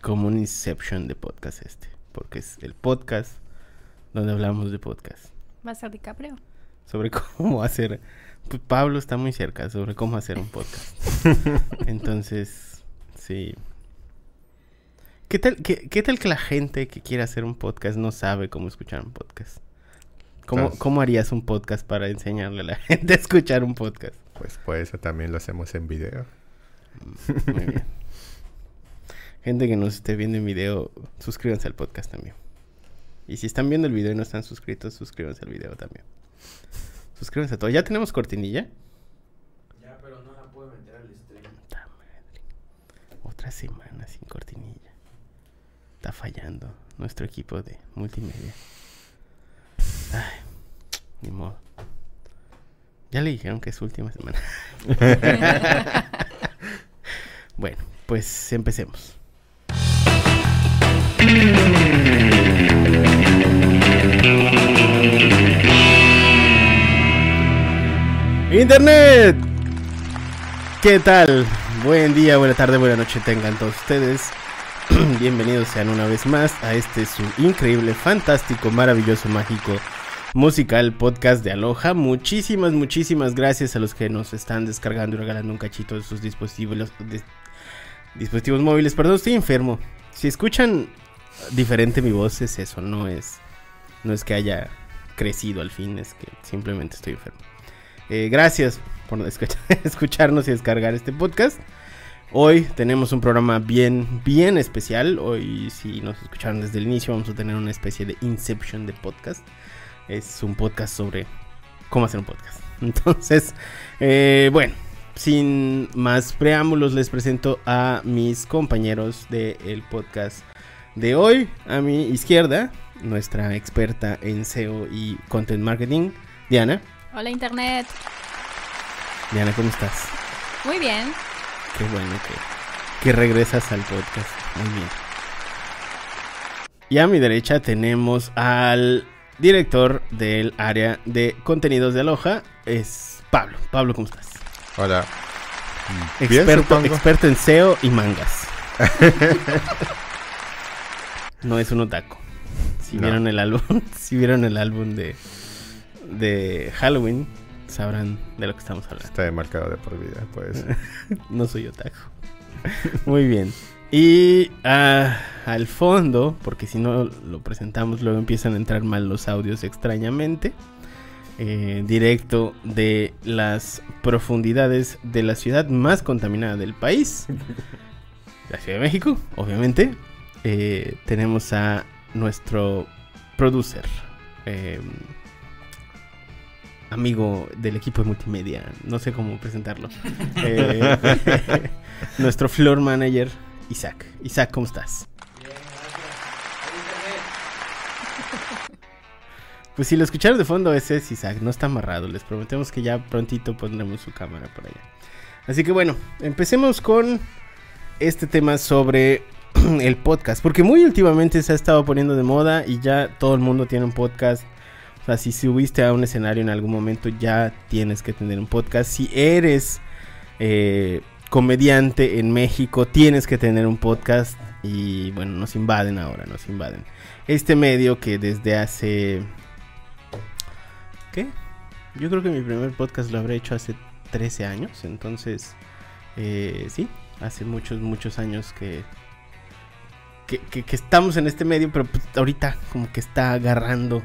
como un inception de podcast este, porque es el podcast donde hablamos de podcast. Va a ser DiCaprio. Sobre cómo hacer... Pues Pablo está muy cerca sobre cómo hacer un podcast. Entonces, sí. ¿Qué tal, qué, qué tal que la gente que quiere hacer un podcast no sabe cómo escuchar un podcast? ¿Cómo. ¿Cómo harías un podcast para enseñarle a la gente a escuchar un podcast? Pues por eso también lo hacemos en video. Muy bien. Gente que nos esté viendo en video, suscríbanse al podcast también. Y si están viendo el video y no están suscritos, suscríbanse al video también. Suscríbanse a todo. ¿Ya tenemos cortinilla? Ya, pero no la puedo meter al stream. Puta madre. Otra semana sin cortinilla. Está fallando nuestro equipo de multimedia. Ay, ni modo. Ya le dijeron que es su última semana. bueno, pues empecemos. Internet. ¿Qué tal? Buen día, buena tarde, buena noche tengan todos ustedes. Bienvenidos sean una vez más a este su increíble, fantástico, maravilloso, mágico, musical podcast de Aloha. Muchísimas, muchísimas gracias a los que nos están descargando y regalando un cachito de sus dispositivos, dispositivos móviles. Perdón, estoy enfermo. Si escuchan diferente mi voz es eso, no es, no es que haya crecido al fin, es que simplemente estoy enfermo. Eh, gracias por escuch- escucharnos y descargar este podcast. Hoy tenemos un programa bien, bien especial. Hoy, si nos escucharon desde el inicio, vamos a tener una especie de Inception de podcast. Es un podcast sobre cómo hacer un podcast. Entonces, eh, bueno, sin más preámbulos, les presento a mis compañeros del podcast de hoy. A mi izquierda, nuestra experta en SEO y Content Marketing, Diana. Hola Internet. Diana, ¿cómo estás? Muy bien. Qué bueno que, que regresas al podcast. Muy bien. Y a mi derecha tenemos al director del área de contenidos de Aloha. Es Pablo. Pablo, ¿cómo estás? Hola. Bien, Experto, en SEO y mangas. no es un otaku. Si No. vieron el álbum, si vieron el álbum de, de Halloween, sabrán de lo que estamos hablando. Está demarcado de por vida, pues. No soy otaku. Muy bien. Y ah, al fondo, porque si no lo presentamos, luego empiezan a entrar mal los audios extrañamente. eh, directo de las profundidades de la ciudad más contaminada del país, la Ciudad de México, obviamente. eh, tenemos a nuestro producer, eh, amigo del equipo de multimedia, no sé cómo presentarlo. Eh, nuestro floor manager, Isaac. Isaac, ¿cómo estás? Bien, gracias. Pues si lo escucharon de fondo, ese es Isaac, no está amarrado. Les prometemos que ya prontito pondremos su cámara por allá. Así que bueno, empecemos con este tema sobre el podcast. Porque muy últimamente se ha estado poniendo de moda y ya todo el mundo tiene un podcast. Sea, si subiste a un escenario en algún momento, ya tienes que tener un podcast. Si eres eh, comediante en México, tienes que tener un podcast. Y bueno, nos invaden ahora, nos invaden. Este medio que desde hace... ¿Qué? Yo creo que mi primer podcast lo habré hecho hace 13 años. Entonces, eh, sí, hace muchos, muchos años que, que, que- que estamos en este medio, pero pues, ahorita como que está agarrando,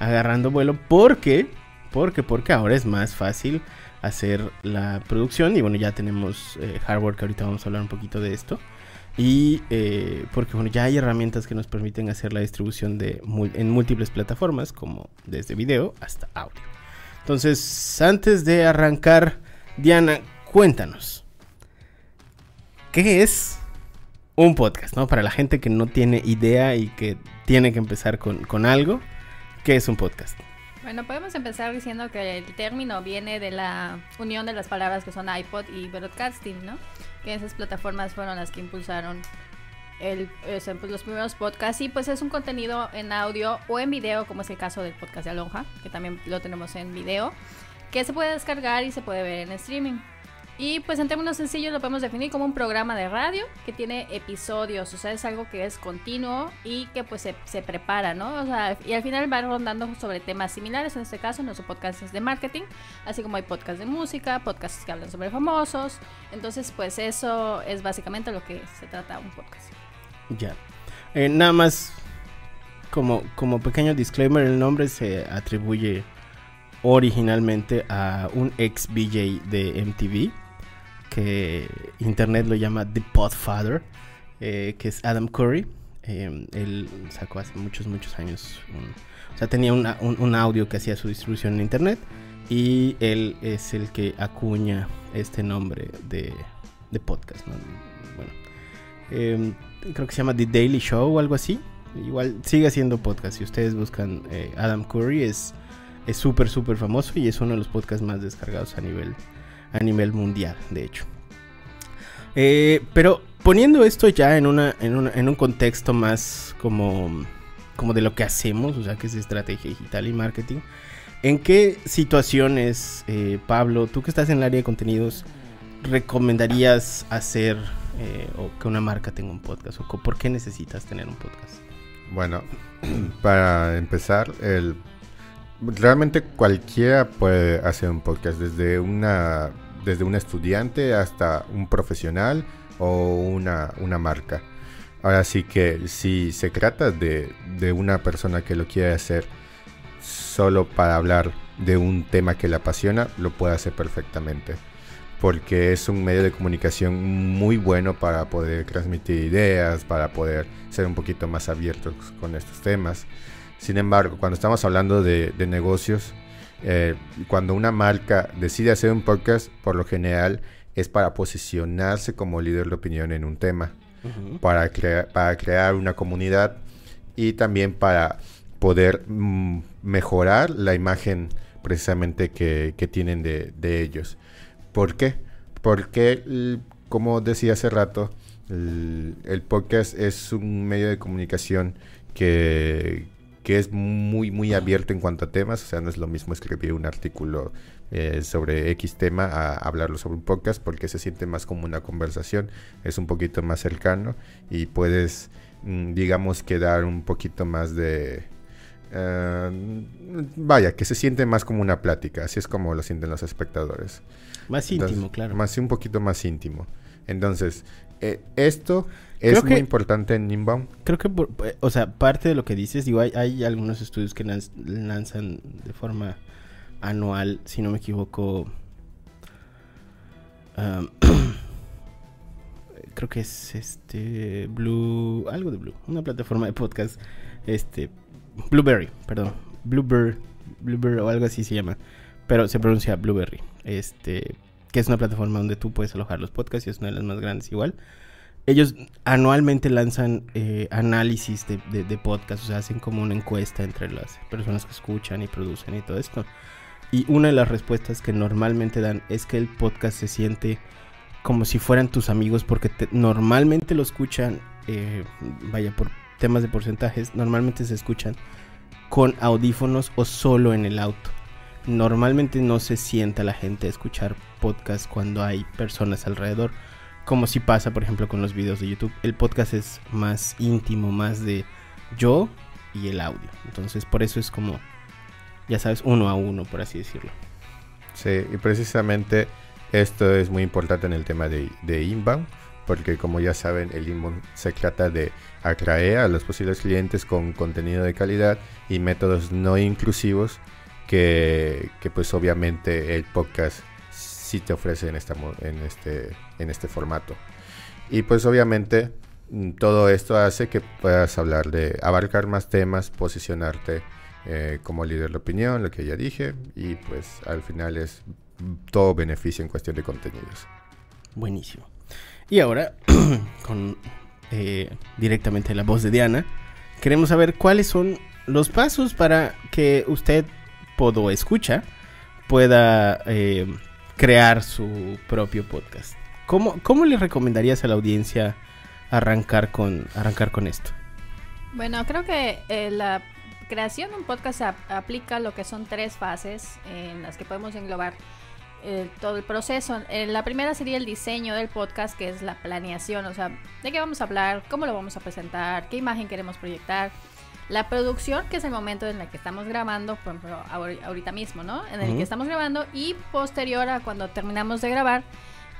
agarrando vuelo. ¿Por qué? Porque, porque ahora es más fácil hacer la producción. Y bueno, ya tenemos eh, hardware que ahorita vamos a hablar un poquito de esto. Y eh, porque bueno, ya hay herramientas que nos permiten hacer la distribución de en múltiples plataformas, como desde video hasta audio. Entonces, antes de arrancar, Diana, cuéntanos. ¿Qué es un podcast? ¿no? Para la gente que no tiene idea y que tiene que empezar con, con algo, ¿qué es un podcast? Bueno, podemos empezar diciendo que el término viene de la unión de las palabras que son iPod y broadcasting, ¿no? Que esas plataformas fueron las que impulsaron el, pues, los primeros podcasts y pues es un contenido en audio o en video, como es el caso del podcast de Alonja, que también lo tenemos en video, que se puede descargar y se puede ver en streaming. Y pues en términos sencillos lo podemos definir como un programa de radio que tiene episodios, o sea, es algo que es continuo y que pues se, se prepara, ¿no? O sea, y al final va rondando sobre temas similares, en este caso nuestro podcast es de marketing, así como hay podcasts de música, podcasts que hablan sobre famosos, entonces pues eso es básicamente lo que se trata un podcast. Ya. Eh, nada más como, como pequeño disclaimer, el nombre se atribuye originalmente a un ex BJ de MTV, que internet lo llama The Podfather, eh, que es Adam Curry. Eh, él sacó hace muchos, muchos años, un- o sea, tenía un, un audio que hacía su distribución en internet y él es el que acuña este nombre de, de podcast, ¿no? Bueno, eh, creo que se llama The Daily Show o algo así. Igual sigue haciendo podcast. Si ustedes buscan eh, Adam Curry, es es súper, súper famoso y es uno de los podcasts más descargados a nivel, a nivel mundial, de hecho. Eh, pero poniendo esto ya en, en, en un contexto más como, como de lo que hacemos, o sea, que es estrategia digital y marketing, ¿en qué situaciones, eh, Pablo, tú que estás en el área de contenidos, recomendarías hacer eh, o que una marca tenga un podcast? ¿O por qué necesitas tener un podcast? Bueno, para empezar, el realmente cualquiera puede hacer un podcast, desde una desde un estudiante hasta un profesional o una, una marca. Ahora sí que si se trata de, de una persona que lo quiere hacer solo para hablar de un tema que le apasiona, lo puede hacer perfectamente. Porque es un medio de comunicación muy bueno para poder transmitir ideas, para poder ser un poquito más abiertos con estos temas. Sin embargo, cuando estamos hablando de, de negocios, eh, cuando una marca decide hacer un podcast, por lo general es para posicionarse como líder de opinión en un tema, para, crea- para crear una comunidad y también para poder mm, mejorar la imagen precisamente que, que tienen de, de ellos. ¿Por qué? Porque, como decía hace rato, el, el podcast es un medio de comunicación que, que es muy, muy abierto en cuanto a temas. O sea, no es lo mismo escribir un artículo eh, sobre X tema a hablarlo sobre un podcast porque se siente más como una conversación. Es un poquito más cercano y puedes, mm, digamos, que dar un poquito más de... eh, vaya, que se siente más como una plática. Así es como lo sienten los espectadores. Más Entonces, íntimo, claro. Más, un poquito más íntimo. Entonces, eh, esto Creo es muy que- importante en Inbound. Creo que, por- eh, o sea, parte de lo que dices, digo, hay, hay algunos estudios que lanz- lanzan de forma anual, si no me equivoco. creo que es este Blue, algo de Blue, una plataforma de podcast, este Blueberry, perdón, Bluebird, Bluebird o algo así se llama, pero se pronuncia Blueberry, este, que es una plataforma donde tú puedes alojar los podcasts y es una de las más grandes igual ellos anualmente lanzan eh, análisis de, de, de podcast, o sea, hacen como una encuesta entre las personas que escuchan y producen y todo esto. Y una de las respuestas que normalmente dan es que el podcast se siente como si fueran tus amigos porque te- normalmente lo escuchan, eh, vaya, por temas de porcentajes, normalmente se escuchan con audífonos o solo en el auto. Normalmente no se sienta la gente escuchar podcast cuando hay personas alrededor como si pasa, por ejemplo, con los videos de YouTube. El podcast es más íntimo, más de yo y el audio. Entonces, por eso es como, ya sabes, uno a uno, por así decirlo. Sí, y precisamente esto es muy importante en el tema de, de inbound, porque como ya saben, el inbound se trata de atraer a los posibles clientes con contenido de calidad y métodos no inclusivos que, pues obviamente el podcast sí te ofrece en, esta, en, este, en este formato. Y pues obviamente mm, todo esto hace que puedas hablar de abarcar más temas, posicionarte eh, como líder de opinión, lo que ya dije, y pues al final es todo beneficio en cuestión de contenidos. Buenísimo. Y ahora, con eh, directamente la voz de Diana, queremos saber cuáles son los pasos para que usted, podo escucha, pueda eh, crear su propio podcast. ¿Cómo, ¿Cómo le recomendarías a la audiencia arrancar con, arrancar con esto? Bueno, creo que eh, la creación de un podcast ap- aplica lo que son tres fases en las que podemos englobar eh, todo el proceso. La primera sería el diseño del podcast, que es la planeación, o sea, de qué vamos a hablar, cómo lo vamos a presentar, qué imagen queremos proyectar. La producción, que es el momento en el que estamos grabando, por ejemplo, ahori- ahorita mismo, ¿no? En el Ujú. que estamos grabando y posterior a cuando terminamos de grabar.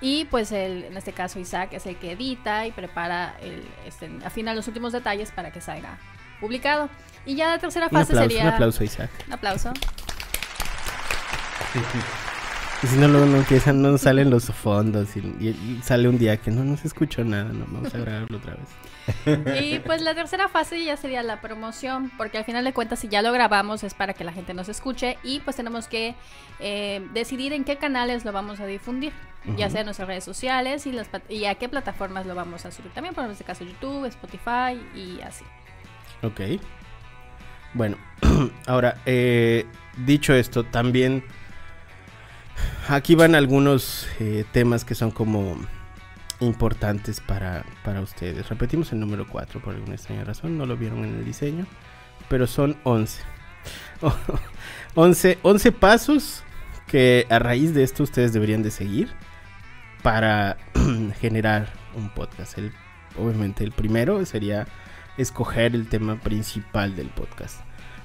Y pues el, en este caso Isaac es el que edita y prepara, el, este, afina los últimos detalles para que salga publicado. Y ya la tercera Un fase aplauso, sería... un aplauso, Isaac. Un aplauso. Y si no, luego no empiezan, no salen los fondos. Y, sale un día que no, no se escuchó nada. No, vamos a grabarlo otra vez. Y pues la tercera fase ya sería la promoción, porque al final de cuentas si ya lo grabamos es para que la gente nos escuche y pues tenemos que eh, decidir en qué canales lo vamos a difundir, ya sea en nuestras redes sociales y, las, y a qué plataformas lo vamos a subir también, por este caso YouTube, Spotify y así. Ok. Bueno, ahora, eh, dicho esto, también aquí van algunos eh, temas que son como importantes para, para ustedes. Repetimos el número 4 por alguna extraña razón, no lo vieron en el diseño, pero son 11. 11, 11 pasos que a raíz de esto ustedes deberían de seguir para generar un podcast. Obviamente el primero sería escoger el tema principal del podcast.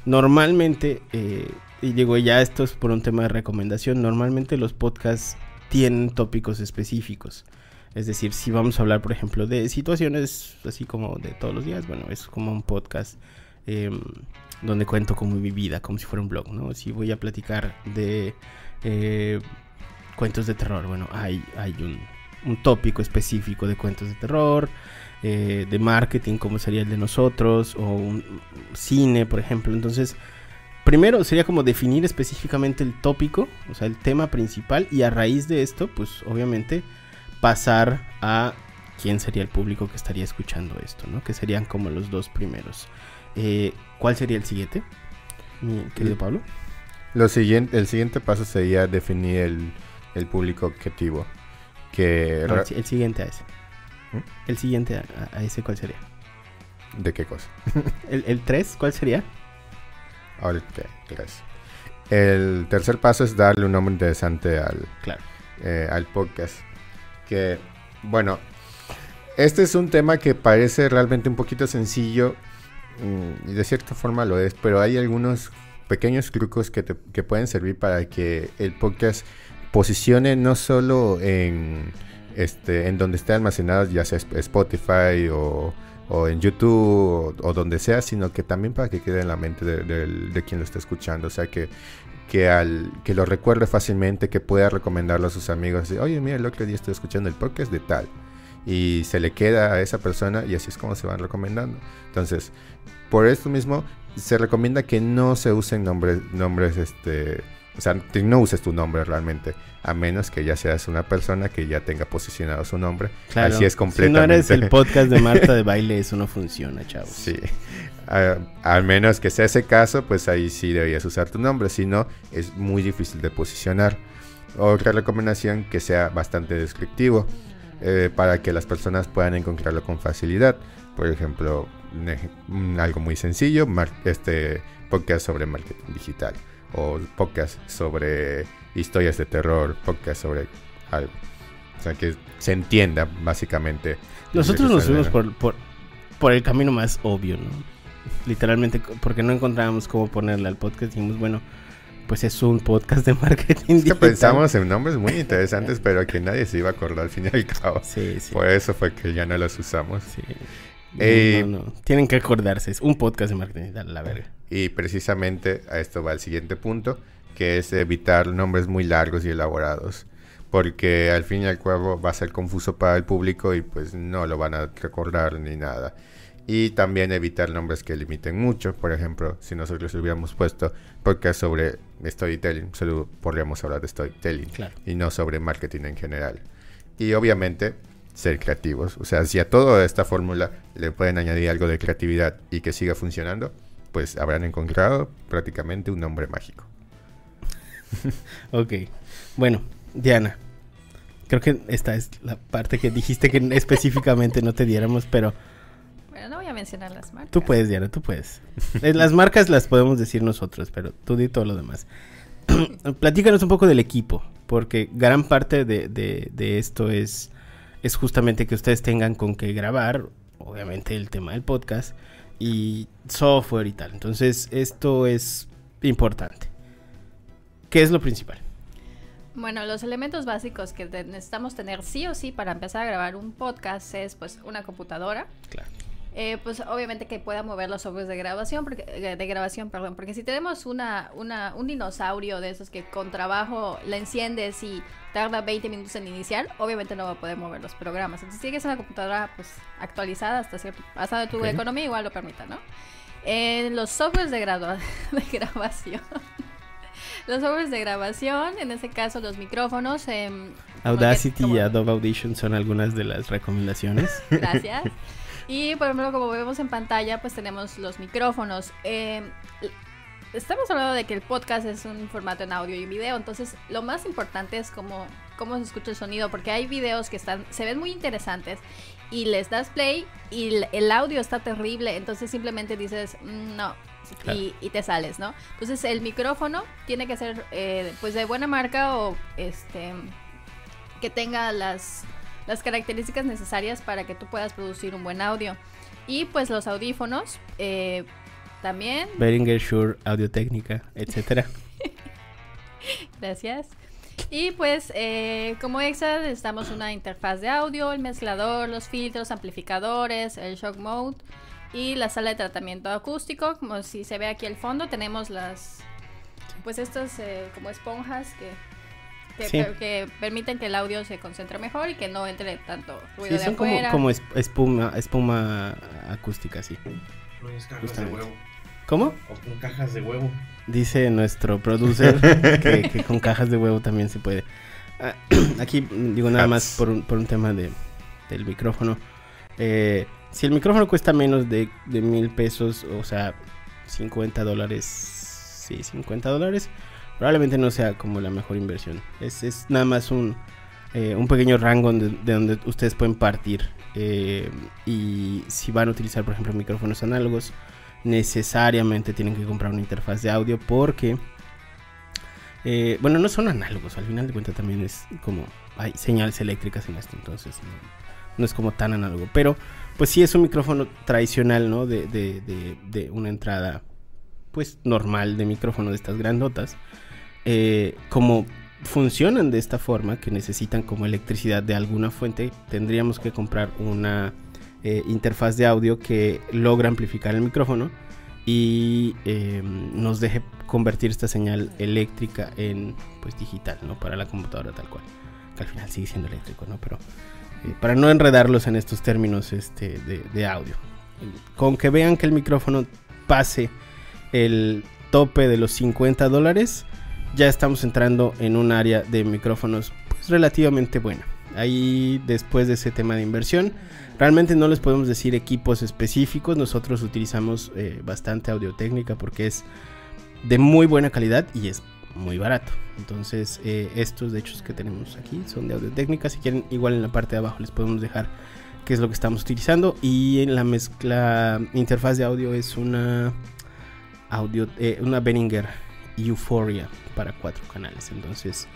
Normalmente, eh, y digo ya esto es por un tema de recomendación, normalmente los podcasts tienen tópicos específicos. Es decir, si vamos a hablar, por ejemplo, de situaciones así como de todos los días, bueno, es como un podcast eh, donde cuento como mi vida, como si fuera un blog, ¿no? Si voy a platicar de eh, cuentos de terror, bueno, hay, hay un, un tópico específico de cuentos de terror, eh, de marketing, como sería el de nosotros, o un cine, por ejemplo. Entonces, primero sería como definir específicamente el tópico, o sea, el tema principal, y a raíz de esto, pues obviamente pasar a quién sería el público que estaría escuchando esto, ¿no? Que serían como los dos primeros. Eh, ¿Cuál sería el siguiente, mi querido Pablo? Lo siguiente, el siguiente paso sería definir el, el público objetivo. Que No, el, si- el siguiente a ese. ¿Mm? El siguiente a, a- a ese, ¿cuál sería? ¿De qué cosa? ¿El 3? ¿Cuál sería? Ok, gracias. El tercer paso es darle un nombre interesante al, Claro. eh, al podcast. Que, bueno, este es un tema que parece realmente un poquito sencillo mm, y de cierta forma lo es, pero hay algunos pequeños trucos que, te- que pueden servir para que el podcast posicione no solo en, este, en donde esté almacenado, ya sea Sp- Spotify o, o en YouTube o, donde sea, sino que también para que quede en la mente de, quien lo está escuchando. O sea, que, que, al, que lo recuerde fácilmente, que pueda recomendarlo a sus amigos. Así, Oye, mira, el otro día estoy escuchando el podcast de tal. Y se le queda a esa persona y así es como se van recomendando. Entonces, por esto mismo, se recomienda que no se usen nombres, nombres, este, o sea, no uses tu nombre realmente, a menos que ya seas una persona que ya tenga posicionado su nombre. Claro. Así es Si no completamente. eres el podcast de Marta de baile, eso no funciona, chavos. Sí. Al menos que sea ese caso, pues ahí sí deberías usar tu nombre, si no, es muy difícil de posicionar. Otra recomendación que sea bastante descriptivo eh, para que las personas puedan encontrarlo con facilidad. Por ejemplo, algo muy sencillo, mar- este podcast sobre marketing digital o podcast sobre historias de terror, podcast sobre algo. O sea, que se entienda básicamente. Nosotros nos fuimos por, por, por el camino más obvio, ¿no? Literalmente, porque no encontrábamos cómo ponerle al podcast. Dijimos, bueno, pues es un podcast de marketing. Es que pensamos en nombres muy interesantes, pero que nadie se iba a acordar al fin y al cabo. Sí, sí. Por eso fue que ya no los usamos. sí. Eh, no, no. Tienen que acordarse. Es un podcast de marketing digital, la verga. Y precisamente a esto va el siguiente punto, que es evitar nombres muy largos y elaborados. Porque al fin y al cabo va a ser confuso para el público y pues no lo van a recordar ni nada. Y también evitar nombres que limiten mucho. Por ejemplo, si nosotros hubiéramos puesto podcast sobre storytelling, solo podríamos hablar de storytelling. Claro. y no sobre marketing en general. Y obviamente ser creativos. O sea, si a toda esta fórmula le pueden añadir algo de creatividad y que siga funcionando, pues habrán encontrado prácticamente un nombre mágico. Ok. Bueno, Diana. Creo que esta es la parte que dijiste que específicamente no te diéramos, pero Bueno, no voy a mencionar las marcas. tú puedes, Diana, tú puedes. Eh, Las marcas las podemos decir nosotros, pero tú di todo lo demás. Platícanos un poco del equipo. porque gran parte de, de- de esto es, es justamente que ustedes tengan con qué grabar, obviamente el tema del podcast, y software y tal. Entonces, esto es importante. ¿Qué es lo principal? Bueno, los elementos básicos que necesitamos tener sí o sí para empezar a grabar un podcast es pues una computadora, Claro. Eh, pues obviamente que pueda mover los softwares de grabación, porque, eh, de grabación, perdón, porque si tenemos una, una, un dinosaurio de esos que con trabajo la enciendes y tarda 20 minutos en iniciar, obviamente no va a poder mover los programas. Entonces tiene que ser una computadora pues actualizada hasta cierto, hasta tu economía igual lo permita, ¿no? Eh, los softwares de, gradua- de grabación. los softwares de grabación, en este caso los micrófonos. que- Audacity y Adobe Audition son algunas de las recomendaciones. Gracias. Y por ejemplo, como vemos en pantalla, pues tenemos los micrófonos. Eh, estamos hablando de que el podcast es un formato en audio y en video, entonces lo más importante es cómo, cómo se escucha el sonido, porque hay videos que están, se ven muy interesantes y les das play y el, audio está terrible, entonces simplemente dices, "Mm, no. Claro. Y, y te sales, ¿no? Entonces el micrófono tiene que ser eh, pues de buena marca o este que tenga las, las características necesarias para que tú puedas producir un buen audio. Y pues los audífonos eh, también, Behringer, Shure, Audio Técnica, etcétera. gracias. Y pues eh, como extra necesitamos una interfaz de audio, el mezclador, los filtros, amplificadores, el shock mode y la sala de tratamiento acústico. Como si se ve aquí al fondo tenemos las pues estas eh, como esponjas que que, Sí. que permiten que el audio se concentre mejor y que no entre tanto ruido Sí, de son como, afuera. como es- espuma, espuma acústica, sí. No es cajas de huevo. ¿Cómo? O con cajas de huevo. Dice nuestro producer que, que con cajas de huevo también se puede. Ah, aquí digo nada más por un, por un tema de, del micrófono. Eh, si el micrófono cuesta menos de, de mil pesos, o sea, 50 dólares, sí, 50 dólares, probablemente no sea como la mejor inversión. Es, es nada más un, eh, un pequeño rango de, de donde ustedes pueden partir. Eh, y si van a utilizar, por ejemplo, micrófonos análogos, necesariamente tienen que comprar una interfaz de audio porque, eh, bueno, no son análogos, al final de cuentas también es como, hay señales eléctricas en esto, entonces no, no es como tan análogo, pero pues sí es un micrófono tradicional, ¿no? De, de, de, de una entrada, pues normal de micrófono de estas grandotas, eh, como funcionan de esta forma, que necesitan como electricidad de alguna fuente, tendríamos que comprar una eh, interfaz de audio que logra amplificar el micrófono y eh, nos deje convertir esta señal eléctrica en pues digital, ¿no? Para la computadora tal cual. Que al final sigue siendo eléctrico, ¿no? Pero eh, para no enredarlos en estos términos este, de, de audio. Con que vean que el micrófono pase el tope de los 50 dólares, ya estamos entrando en un área de micrófonos pues, relativamente buena. Ahí después de ese tema de inversión, realmente no les podemos decir equipos específicos. Nosotros utilizamos eh, bastante audio técnica porque es de muy buena calidad y es muy barato. Entonces, eh, estos de hecho que tenemos aquí son de audio técnica. Si quieren, igual en la parte de abajo les podemos dejar qué es lo que estamos utilizando. Y en la mezcla interfaz de audio es una audio, eh, una Euphoria para cuatro canales. Entonces,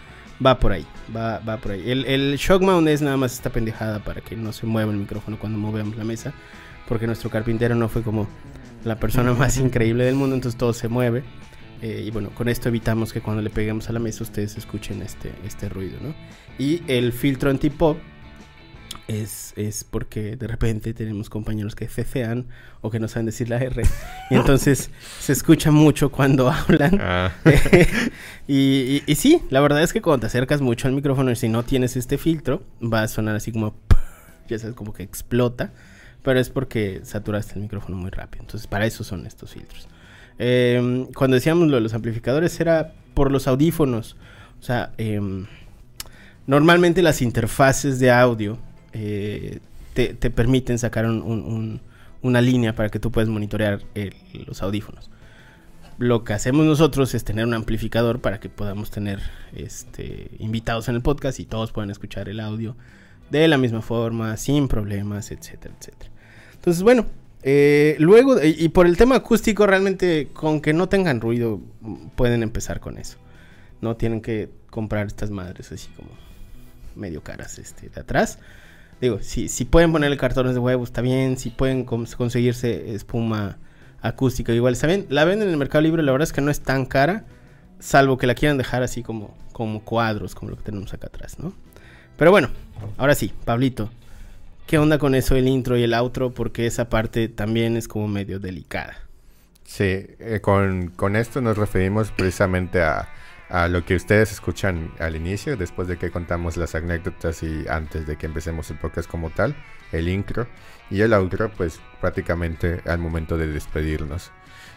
va por ahí, va, va por ahí. El, shock mount es nada más esta pendejada para que no se mueva el micrófono cuando movemos la mesa. Porque nuestro carpintero no fue como la persona más increíble del mundo, entonces todo se mueve. Eh, y bueno, con esto evitamos que cuando le peguemos a la mesa ustedes escuchen este, este ruido, ¿no? Y el filtro anti-pop es, es porque de repente tenemos compañeros que cecean o que no saben decir la R. Y entonces se escucha mucho cuando hablan. Ah, y, y- y sí, la verdad es que cuando te acercas mucho al micrófono y si no tienes este filtro, va a sonar así como... Ya sabes, como que explota. Pero es porque saturaste el micrófono muy rápido. Entonces, para eso son estos filtros. Eh, cuando decíamos lo de los amplificadores, era por los audífonos. O sea, em, normalmente las interfaces de audio eh, te, te permiten sacar un- un- un- una línea para que tú puedas monitorear los audífonos. Lo que hacemos nosotros es tener un amplificador para que podamos tener este, invitados en el podcast y todos puedan escuchar el audio de la misma forma, sin problemas, etcétera, etcétera. Entonces, bueno, eh, luego, y, por el tema acústico, realmente con que no tengan ruido, pueden empezar con eso. No tienen que comprar estas madres así como medio caras este, de atrás. Digo, si, si pueden ponerle cartones de huevo, está bien. Si pueden cons- conseguirse espuma acústica, igual está bien. La venden en el Mercado Libre, la verdad es que no es tan cara. Salvo que la quieran dejar así como, como cuadros, como lo que tenemos acá atrás, ¿no? Pero bueno, ahora sí, Pablito. ¿Qué onda con eso, el intro y el outro? Porque esa parte también es como medio delicada. Sí, eh, con, con esto nos referimos precisamente a, a lo que ustedes escuchan al inicio, después de que contamos las anécdotas y antes de que empecemos el podcast como tal, el intro y el outro, pues prácticamente al momento de despedirnos.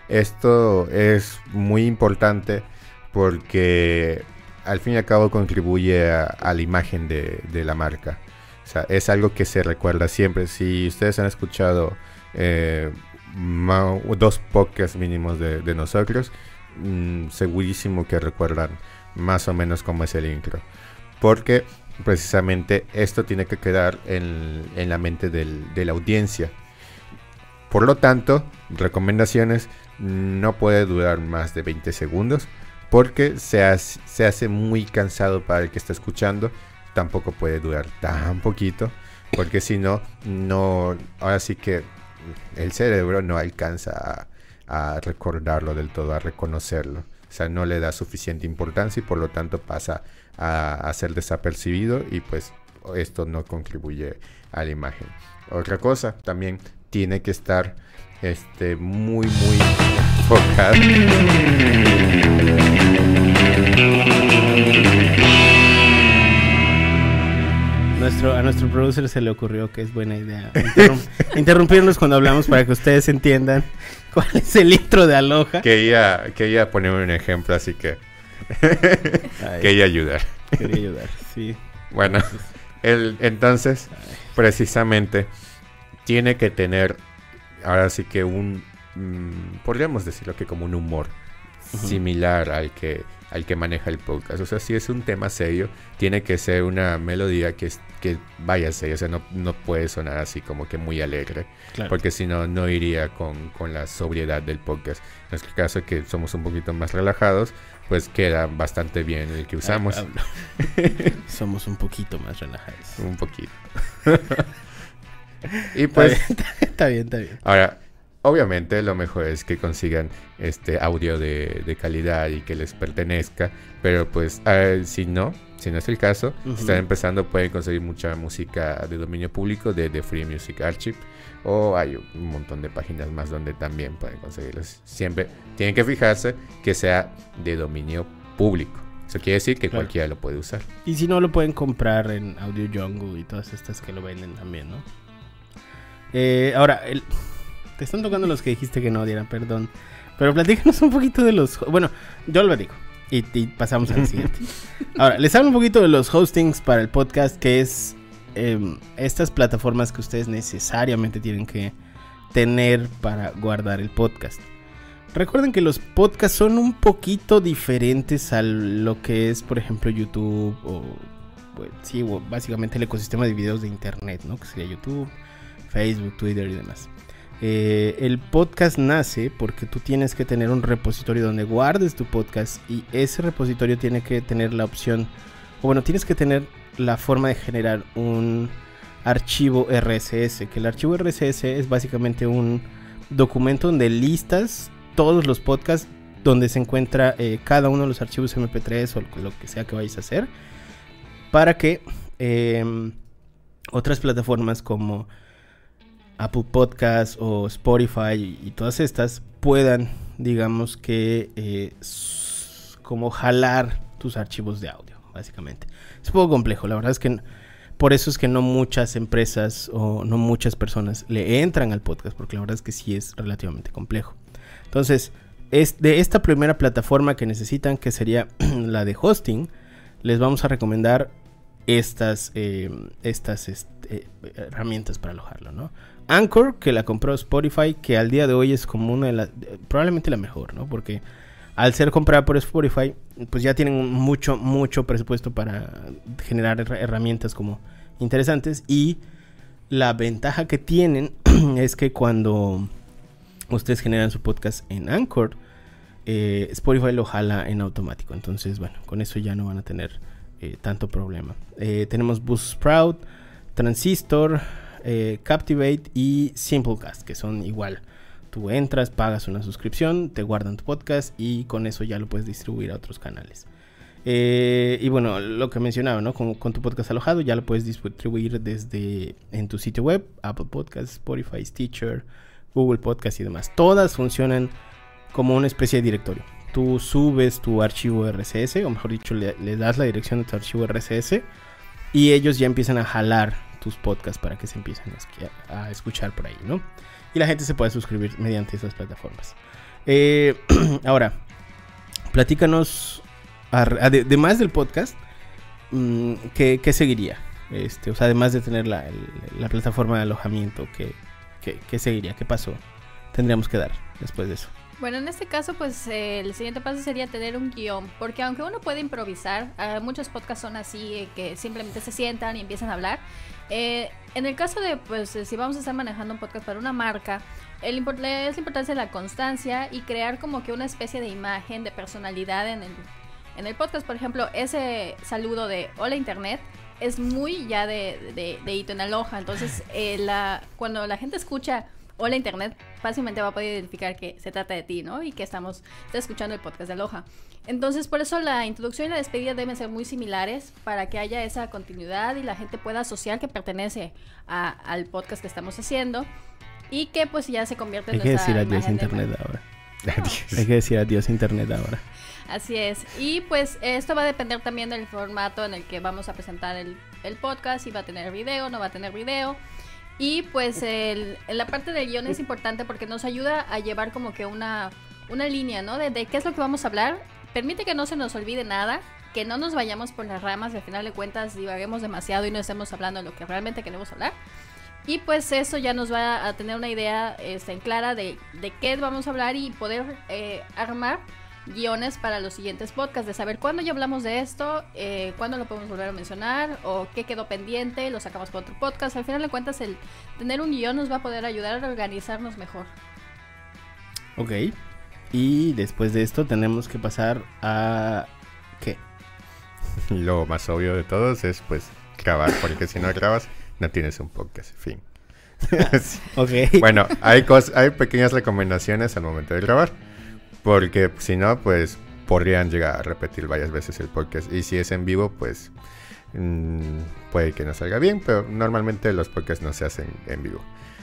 Esto es muy importante porque al fin y al cabo contribuye a, la imagen de, de la marca. Es algo que se recuerda siempre. Si ustedes han escuchado eh, dos podcasts mínimos de nosotros, mm, segurísimo que recuerdan más o menos cómo es el intro. Porque precisamente esto tiene que quedar en, en la mente del- de la audiencia. Por lo tanto, recomendaciones no puede durar más de 20 segundos porque se hace, se hace muy cansado para el que está escuchando. Tampoco puede durar tan poquito porque si no, no, ahora sí que el cerebro no alcanza a, recordarlo del todo, a reconocerlo. O sea, no le da suficiente importancia y por lo tanto pasa a, ser desapercibido y pues esto no contribuye a la imagen. Otra cosa, también tiene que estar este, muy, muy enfocado. Nuestro, a nuestro producer se le ocurrió que es buena idea interrum- interrumpirnos cuando hablamos para que ustedes entiendan cuál es el intro de Aloha. Quería, quería poner un ejemplo, así que quería ayudar. quería ayudar, sí. Bueno, el, entonces, precisamente, tiene que tener, ahora sí que un, mm, podríamos decirlo que como un humor similar al que, al que maneja el podcast. O sea, si es un tema serio, tiene que ser una melodía que, que vaya seria, o sea, no, no puede sonar así como que muy alegre, Claro. porque si no, no iría con, con la sobriedad del podcast. En nuestro caso, que somos un poquito más relajados, pues queda bastante bien el que usamos. Ah, ah, Somos un poquito más relajados. Un poquito. y pues, Está bien, está bien. ahora, obviamente lo mejor es que consigan este audio de, de calidad y que les pertenezca. Pero pues, eh, si no, si no es el caso, si están empezando, pueden conseguir mucha música de dominio público de, de Free Music Archive. O hay un montón de páginas más donde también pueden conseguirlos. Siempre tienen que fijarse que sea de dominio público. Eso quiere decir que Claro. cualquiera lo puede usar. Y si no, lo pueden comprar en Audio Jungle y todas estas que lo venden también, ¿no? Eh, ahora, el... te están tocando los que dijiste que no dieran, perdón. Pero platícanos un poquito de los... Bueno, yo lo digo. Y, y pasamos al siguiente. Ahora, les hablo un poquito de los hostings para el podcast, que es em, estas plataformas que ustedes necesariamente tienen que tener para guardar el podcast. Recuerden que los podcasts son un poquito diferentes a lo que es, por ejemplo, YouTube o, pues, sí, o básicamente el ecosistema de videos de Internet, ¿no? Que sería YouTube, Facebook, Twitter y demás. Eh, el podcast nace porque tú tienes que tener un repositorio donde guardes tu podcast y ese repositorio tiene que tener la opción, o bueno, tienes que tener la forma de generar un archivo RSS, que el archivo RSS es básicamente un documento donde listas todos los podcasts donde se encuentra eh, cada uno de los archivos MP3 o lo que sea que vayas a hacer para que eh, otras plataformas como Apple Podcasts o Spotify y, todas estas puedan, digamos que, eh, como jalar tus archivos de audio, básicamente. Es un poco complejo, la verdad es que por eso es que no muchas empresas o no muchas personas le entran al podcast, porque la verdad es que sí es relativamente complejo. Entonces, es de esta primera plataforma que necesitan, que sería la de hosting, les vamos a recomendar estas, eh, estas eh, herramientas para alojarlo, ¿no? Anchor, que la compró Spotify, que al día de hoy es como una de las, probablemente la mejor, ¿no? Porque al ser comprada por Spotify, pues ya tienen mucho, mucho presupuesto para generar her- herramientas como interesantes y la ventaja que tienen es que cuando ustedes generan su podcast en Anchor, eh, Spotify lo jala en automático. Entonces, bueno, con eso ya no van a tener eh, tanto problema. Eh, tenemos Buzzsprout, Transistor, eh, Captivate y Simplecast, que son igual. Tú entras, pagas una suscripción, te guardan tu podcast y con eso ya lo puedes distribuir a otros canales. Eh, y bueno, lo que mencionaba, ¿no? Con, con tu podcast alojado ya lo puedes distribuir desde en tu sitio web, Apple Podcasts, Spotify, Stitcher, Google Podcasts y demás. Todas funcionan como una especie de directorio. Tú subes tu archivo RSS, o mejor dicho, le, das la dirección de tu archivo RSS y ellos ya empiezan a jalar tus podcasts para que se empiecen a, escuchar por ahí, ¿no? Y la gente se puede suscribir mediante esas plataformas. Eh, ahora, platícanos, además del podcast, mm, ¿qué, seguiría? Este, o sea, además de tener la, la plataforma de alojamiento, ¿qué, qué, qué seguiría? ¿Qué paso tendríamos que dar después de eso? Bueno, en este caso, pues eh, el siguiente paso sería tener un guion, porque aunque uno puede improvisar, ah, muchos podcasts son así, eh, que simplemente se sientan y empiezan a hablar. Eh, en el caso de, pues, eh, si vamos a estar manejando un podcast para una marca, el import- es la importancia de la constancia y crear como que una especie de imagen, de personalidad en el, en el podcast. Por ejemplo, ese saludo de Hola Internet es muy ya de, de, de hito en Aloha. Entonces, eh, la, cuando la gente escucha Hola Internet, fácilmente va a poder identificar que se trata de ti, ¿no? Y que estamos está escuchando el podcast de Aloha. Entonces, por eso la introducción y la despedida deben ser muy similares para que haya esa continuidad y la gente pueda asociar que pertenece a- al podcast que estamos haciendo y que pues ya se convierte en Hay que decir adiós a de internet ahora. Hay que decir adiós a internet ahora. Así es. Y pues esto va a depender también del formato en el que vamos a presentar el, el podcast, si va a tener video, no va a tener video. Y pues el, la parte del guion es importante porque nos ayuda a llevar como que una, una línea, ¿no? De, de qué es lo que vamos a hablar. Permite que no se nos olvide nada, que no nos vayamos por las ramas, al final de cuentas divaguemos demasiado y no estemos hablando de lo que realmente queremos hablar. Y pues eso ya nos va a tener una idea este, en clara de, de qué vamos a hablar y poder eh, armar guiones para los siguientes podcasts, de saber cuándo ya hablamos de esto, eh, cuándo lo podemos volver a mencionar o qué quedó pendiente, lo sacamos para otro podcast. Al final de cuentas, el tener un guion nos va a poder ayudar a organizarnos mejor. Ok. Y después de esto tenemos que pasar a... ¿Qué? Lo más obvio de todos es pues grabar, porque si no grabas no tienes un podcast, fin. Sí. Ok. Bueno, hay, cos- hay pequeñas recomendaciones al momento de grabar, porque si no, pues podrían llegar a repetir varias veces el podcast. Y si es en vivo, pues mm, puede que no salga bien, pero normalmente los podcasts no se hacen en vivo.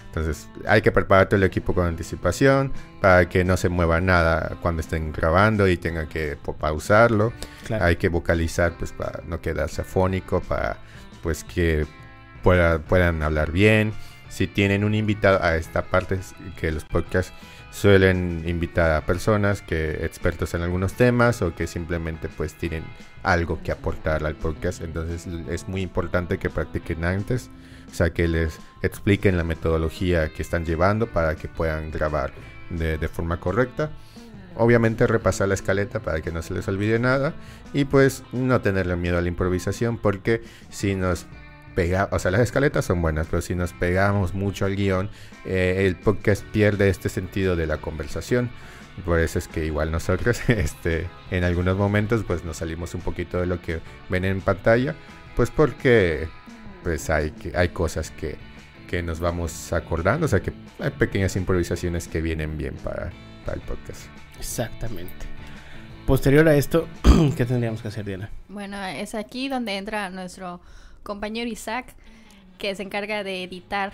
Entonces hay que preparar todo el equipo con anticipación para que no se mueva nada cuando estén grabando y tengan que pausarlo. Claro. Hay que vocalizar pues para no quedarse afónico, para pues que pueda- puedan hablar bien. Si tienen un invitado a esta parte, que los podcasts suelen invitar a personas que expertos en algunos temas o que simplemente pues tienen algo que aportar al podcast. Entonces es muy importante que practiquen antes, o sea que les expliquen la metodología que están llevando para que puedan grabar de, forma correcta. Obviamente repasar la escaleta para que no se les olvide nada y pues no tenerle miedo a la improvisación porque si nos pega, o sea, las escaletas son buenas, pero si nos pegamos mucho al guion, eh, el podcast pierde este sentido de la conversación. Por eso es que igual nosotros, este, en algunos momentos, pues nos salimos un poquito de lo que ven en pantalla, pues porque, pues hay que, hay cosas que, que nos vamos acordando, o sea, que hay pequeñas improvisaciones que vienen bien para, para el podcast. Exactamente. Posterior a esto, ¿qué tendríamos que hacer, Diana? Bueno, es aquí donde entra nuestro compañero Isaac, que se encarga de editar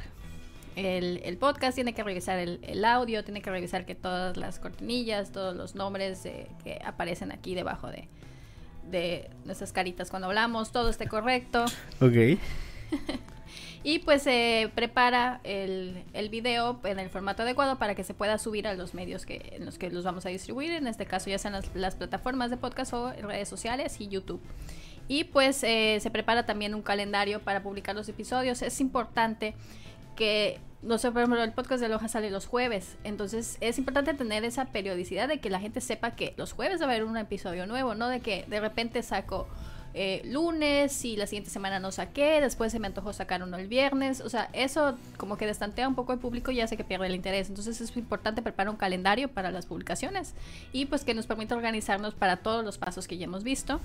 el, el podcast, tiene que revisar el, el audio, tiene que revisar que todas las cortinillas, todos los nombres eh, que aparecen aquí debajo de, de nuestras caritas cuando hablamos, todo esté correcto. Ok. Y pues se prepara el, el video en el formato adecuado para que se pueda subir a los medios que, en los que los vamos a distribuir. En este caso ya sean las, las plataformas de podcast o redes sociales y YouTube. Y pues eh, se prepara también un calendario para publicar los episodios. Es importante que, no sé, por ejemplo, el podcast de Loja sale los jueves. Entonces es importante tener esa periodicidad de que la gente sepa que los jueves va a haber un episodio nuevo, no de que de repente saco eh, lunes y la siguiente semana no saqué, después se me antojó sacar uno el viernes, o sea, eso como que destantea un poco el público y hace que pierda el interés. Entonces es importante preparar un calendario para las publicaciones y pues que nos permita organizarnos para todos los pasos que ya hemos visto.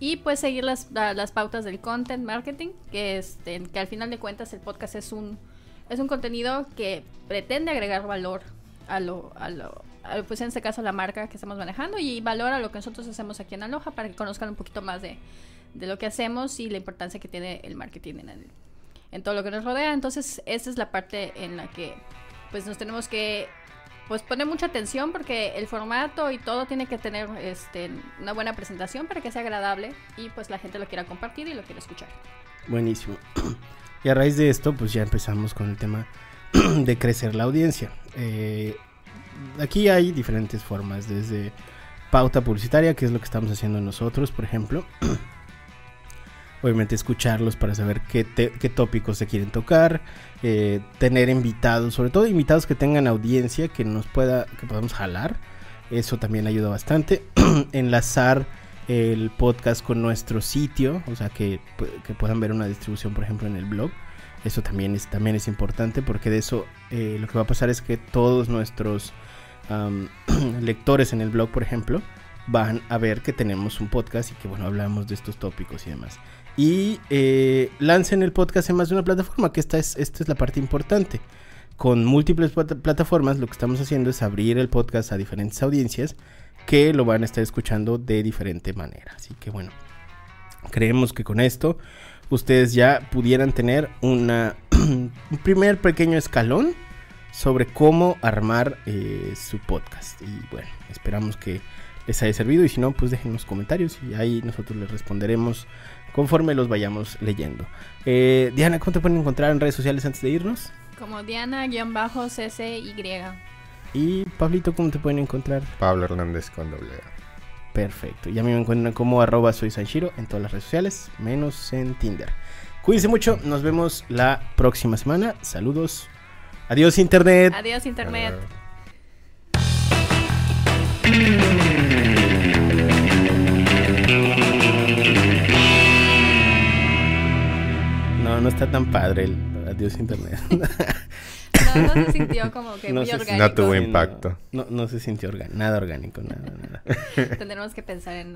Y pues seguir las, la- las pautas del content marketing, que, este, que al final de cuentas el podcast es un, es un contenido que pretende agregar valor a lo, a lo a, pues en este caso la marca que estamos manejando y valora lo que nosotros hacemos aquí en Aloha para que conozcan un poquito más de, de lo que hacemos y la importancia que tiene el marketing en, el- en todo lo que nos rodea. Entonces, esta es la parte en la que pues nos tenemos que pues poner mucha atención porque el formato y todo tiene que tener este, una buena presentación para que sea agradable y pues la gente lo quiera compartir y lo quiera escuchar. Buenísimo. Y a raíz de esto, pues ya empezamos con el tema de crecer la audiencia. Eh, aquí hay diferentes formas, desde pauta publicitaria, que es lo que estamos haciendo nosotros, por ejemplo. Obviamente escucharlos para saber qué, te- qué tópicos se quieren tocar, eh, tener invitados, sobre todo invitados que tengan audiencia, que nos pueda, que podamos jalar. Eso también ayuda bastante. Enlazar el podcast con nuestro sitio, o sea que, que puedan ver una distribución, por ejemplo, en el blog. Eso también es, también es importante porque de eso eh, lo que va a pasar es que todos nuestros lectores en el blog, por ejemplo, van a ver que tenemos un podcast y que, bueno, hablamos de estos tópicos y demás. Y eh, lancen el podcast en más de una plataforma, que esta es, esta es la parte importante. Con múltiples plata- plataformas lo que estamos haciendo es abrir el podcast a diferentes audiencias que lo van a estar escuchando de diferente manera. Así que bueno, creemos que con esto ustedes ya pudieran tener una, un primer pequeño escalón sobre cómo armar eh, su podcast. Y bueno, esperamos que les haya servido y si no, pues dejen los comentarios y ahí nosotros les responderemos conforme los vayamos leyendo. Eh, Diana, ¿cómo te pueden encontrar en redes sociales antes de irnos? Como Diana-CCY. Y Pablito, ¿cómo te pueden encontrar? Pablo Hernández con doble A. Perfecto. Y a mí me encuentran como arroba soy Sanshiro en todas las redes sociales, menos en Tinder. Cuídense mucho, nos vemos la próxima semana. Saludos. Adiós Internet. Adiós Internet. No, no está tan padre el adiós Internet. No, no se sintió como que No muy se- orgánico. no tuvo Sí, no, impacto. No, no se sintió orgánico, nada orgánico, nada, nada. Tendremos que pensar en